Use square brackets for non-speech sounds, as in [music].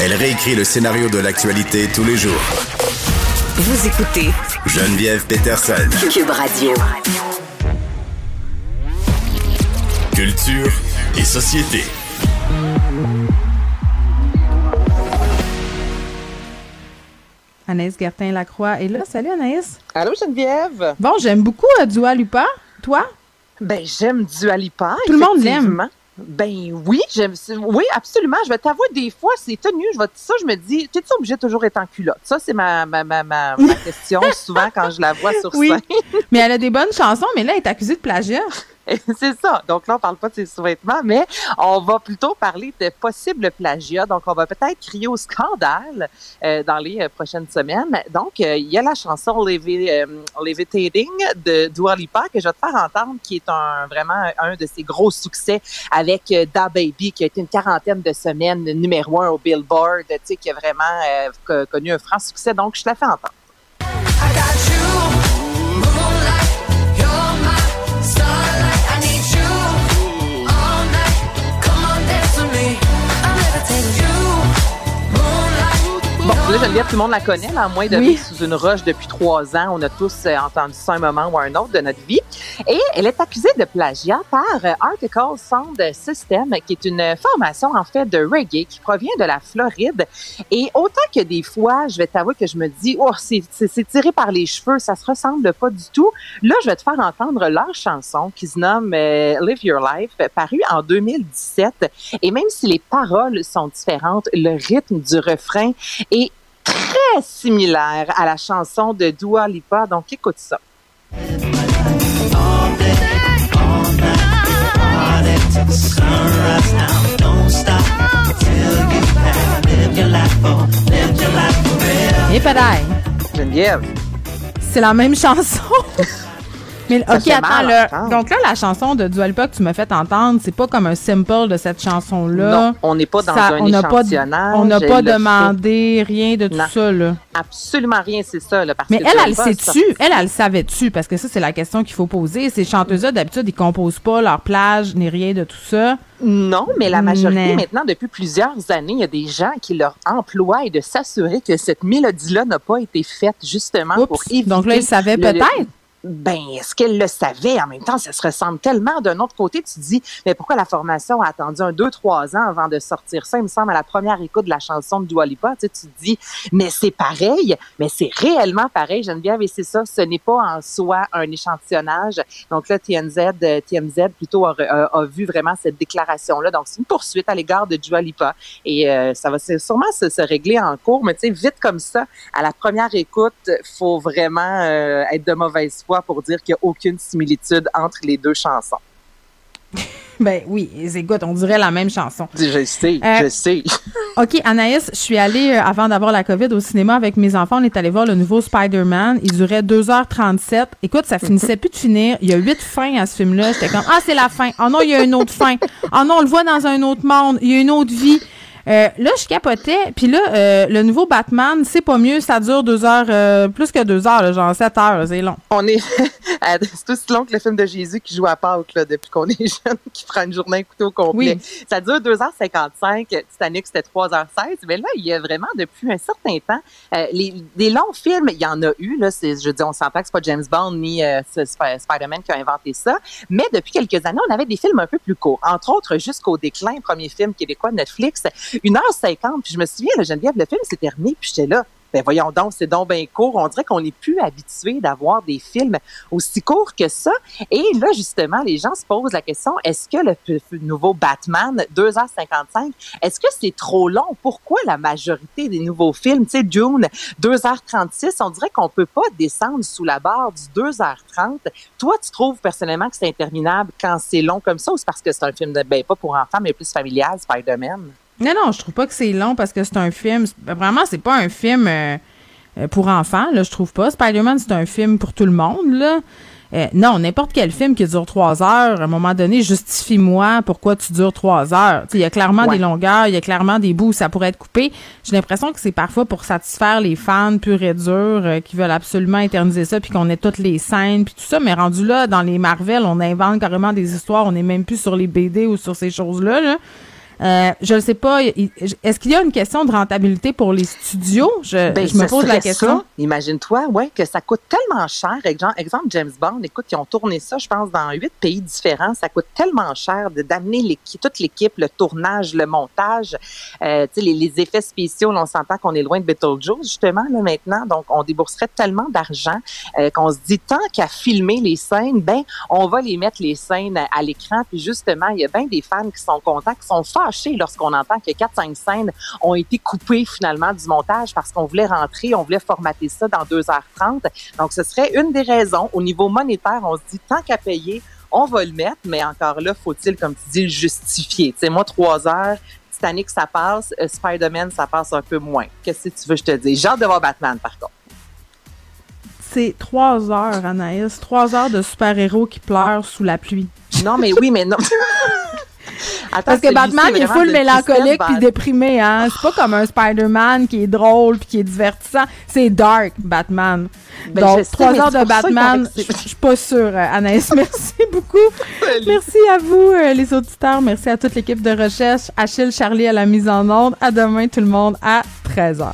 Elle réécrit le scénario de l'actualité tous les jours. Vous écoutez Geneviève Peterson. Cube Radio. Culture et société. Anaïs Gertin-Lacroix est là. Salut Anaïs. Allô Geneviève? Bon, j'aime beaucoup euh, Dua Lipa. Toi? Ben, j'aime Dua Lipa. Tout le monde l'aime. Ben oui, j'aime oui, absolument. Je vais t'avouer, des fois, c'est tenu. Je vais, ça, je me dis, t'es-tu obligé de toujours être en culotte? Ça, c'est ma, ma, ma, ma, ma [laughs] question souvent quand je la vois sur Oui. scène. Mais elle a des bonnes chansons, mais là, elle est accusée de plagiat. [laughs] C'est ça. Donc là, on parle pas de ses sous-vêtements, mais on va plutôt parler de possible plagiat. Donc, on va peut-être crier au scandale euh, dans les euh, prochaines semaines. Donc, euh, il y a la chanson euh, Levitating de Dua Lipa que je vais te faire entendre, qui est un vraiment un de ses gros succès avec Da Baby, qui a été une quarantaine de semaines numéro un au Billboard, tu sais, qui a vraiment co- connu un franc succès. Donc, je te la fais entendre. Tout le monde la connaît, là, à moins de Oui. vivre sous une roche depuis trois ans. On a tous euh, entendu ça un moment ou un autre de notre vie. Et elle est accusée de plagiat par euh, Article Sound System, qui est une formation, en fait, de reggae qui provient de la Floride. Et autant que des fois, je vais t'avouer que je me dis, oh, c'est tiré par les cheveux, ça se ressemble pas du tout. Là, je vais te faire entendre leur chanson qui se nomme euh, Live Your Life, parue en 2017. Et même si les paroles sont différentes, le rythme du refrain est très similaire à la chanson de Dua Lipa. Donc, écoute ça. Et. Geneviève. C'est la même chanson. [laughs] Mais ok, attends là. Donc là, la chanson de Dua Lipa que tu m'as fait entendre, c'est pas comme un sample de cette chanson-là. Non, on n'est pas dans Ça- un on échantillonnage. on n'a pas fait demandé rien de tout Non. ça là. Absolument rien, c'est ça. Là, parce Mais que elle, elle sait-tu? Elle, elle le savait-tu? Parce que ça, c'est la question qu'il faut poser. Ces chanteuses-là, d'habitude, ils composent pas leur plage ni rien de tout ça. Non, mais la majorité, maintenant, depuis plusieurs années, il y a des gens qui leur emploient de s'assurer que cette mélodie-là n'a pas été faite justement pour éviter. Donc là, ils savaient peut-être. Ben, est-ce qu'elle le savait? En même temps, ça se ressemble tellement. D'un autre côté, tu dis, mais pourquoi la formation a attendu un, deux, trois ans avant de sortir ça? Il me semble, à la première écoute de la chanson de Dua Lipa, tu, sais, tu dis, mais c'est pareil, mais c'est réellement pareil, Geneviève, et c'est ça, ce n'est pas en soi un échantillonnage. Donc là, euh, TMZ plutôt a, vu vraiment cette déclaration-là. Donc, c'est une poursuite à l'égard de Dua Lipa. Et euh, ça va sûrement se, se régler en cours, mais tu sais, vite comme ça, à la première écoute, faut vraiment euh, être de mauvaise foi pour dire qu'il n'y a aucune similitude entre les deux chansons? [laughs] Ben oui, écoute, on dirait la même chanson. Je sais, Euh, je sais. OK, Anaïs, je suis allée, euh, avant d'avoir la COVID, au cinéma avec mes enfants. On est allé voir le nouveau Spider-Man. Il durait 2h37. Écoute, ça finissait plus de finir. Il y a huit fins à ce film-là. J'étais comme, ah, c'est la fin. Oh non, il y a une autre fin. Oh non, on le voit dans un autre monde. Il y a une autre vie. Euh, là, je capotais. Puis là, euh, le nouveau Batman, c'est pas mieux. Ça dure deux heures, euh, plus que deux heures, là, genre sept heures. C'est long. On est, [laughs] c'est aussi long que le film de Jésus qui joue à Pâques, là, depuis qu'on est [laughs] jeune, qui prend une journée un couteau complet. Oui. Ça dure 2h55. Titanic, c'était 3h16. Mais là, il y a vraiment, depuis un certain temps, euh, les, des longs films, il y en a eu, là. C'est, je veux dire, on s'entend que c'est pas James Bond ni euh, Spider-Man qui a inventé ça. Mais depuis quelques années, on avait des films un peu plus courts. Entre autres, jusqu'au déclin, premier film québécois de Netflix, 1h50. Puis je me souviens, là, Geneviève, le film s'est terminé, puis j'étais là. ben voyons donc, c'est donc bien court. On dirait qu'on n'est plus habitué d'avoir des films aussi courts que ça. Et là, justement, les gens se posent la question, est-ce que le nouveau Batman, 2h55, est-ce que c'est trop long? Pourquoi la majorité des nouveaux films, tu sais, Dune, 2h36, on dirait qu'on peut pas descendre sous la barre du 2h30. Toi, tu trouves personnellement que c'est interminable quand c'est long comme ça ou c'est parce que c'est un film ben, pas pour enfants, mais plus familial, Spider-Man? Non, non, je trouve pas que c'est long parce que c'est un film. Vraiment, c'est pas un film euh, euh, pour enfants, là, je trouve pas. Spider-Man, c'est un film pour tout le monde, là. Euh, non, n'importe quel film qui dure trois heures, à un moment donné, justifie-moi pourquoi tu dures trois heures. Il y a clairement des longueurs, il y a clairement des bouts où ça pourrait être coupé. J'ai l'impression que c'est parfois pour satisfaire les fans purs et durs qui veulent absolument éterniser ça, puis qu'on ait toutes les scènes, puis tout ça. Mais rendu là, dans les Marvel, on invente carrément des histoires, on n'est même plus sur les BD ou sur ces choses-là. Là. Euh, je ne sais pas. Est-ce qu'il y a une question de rentabilité pour les studios? Je, ben, je me pose la question. Imagine-toi, ouais, que ça coûte tellement cher. Exemple, James Bond, écoute, ils ont tourné ça, je pense, dans huit pays différents. Ça coûte tellement cher d'amener toute l'équipe, le tournage, le montage, euh, les, les, effets spéciaux. on s'entend qu'on est loin de Beetlejuice, justement, là, maintenant. Donc, on débourserait tellement d'argent euh, qu'on se dit, tant qu'à filmer les scènes, ben, on va les mettre les scènes à, l'écran. Puis justement, il y a bien des fans qui sont contents, qui sont lorsqu'on entend que 4-5 scènes ont été coupées finalement du montage parce qu'on voulait rentrer, on voulait formater ça dans 2h30. Donc, ce serait une des raisons. Au niveau monétaire, on se dit, tant qu'à payer, on va le mettre, mais encore là, faut-il, comme tu dis, le justifier? Tu sais, moi, 3 heures, Titanic, ça passe. Euh, Spider-Man, ça passe un peu moins. Qu'est-ce que tu veux que je te dise? J'ai hâte de voir Batman, par contre. C'est trois heures, Anaïs. Trois heures de super-héros qui pleurent sous la pluie. Non, mais oui, mais non. [laughs] Parce que Batman, il est full mélancolique puis déprimé, hein. C'est pas comme un Spider-Man qui est drôle puis qui est divertissant. C'est dark, Batman. Ben, Donc, trois heures de Batman, je suis pas sûre, euh, Anaïs. [laughs] Merci beaucoup. Merci à vous, euh, les auditeurs. Merci à toute l'équipe de recherche. Achille, Charlie à la mise en ordre. À demain, tout le monde, à 13h.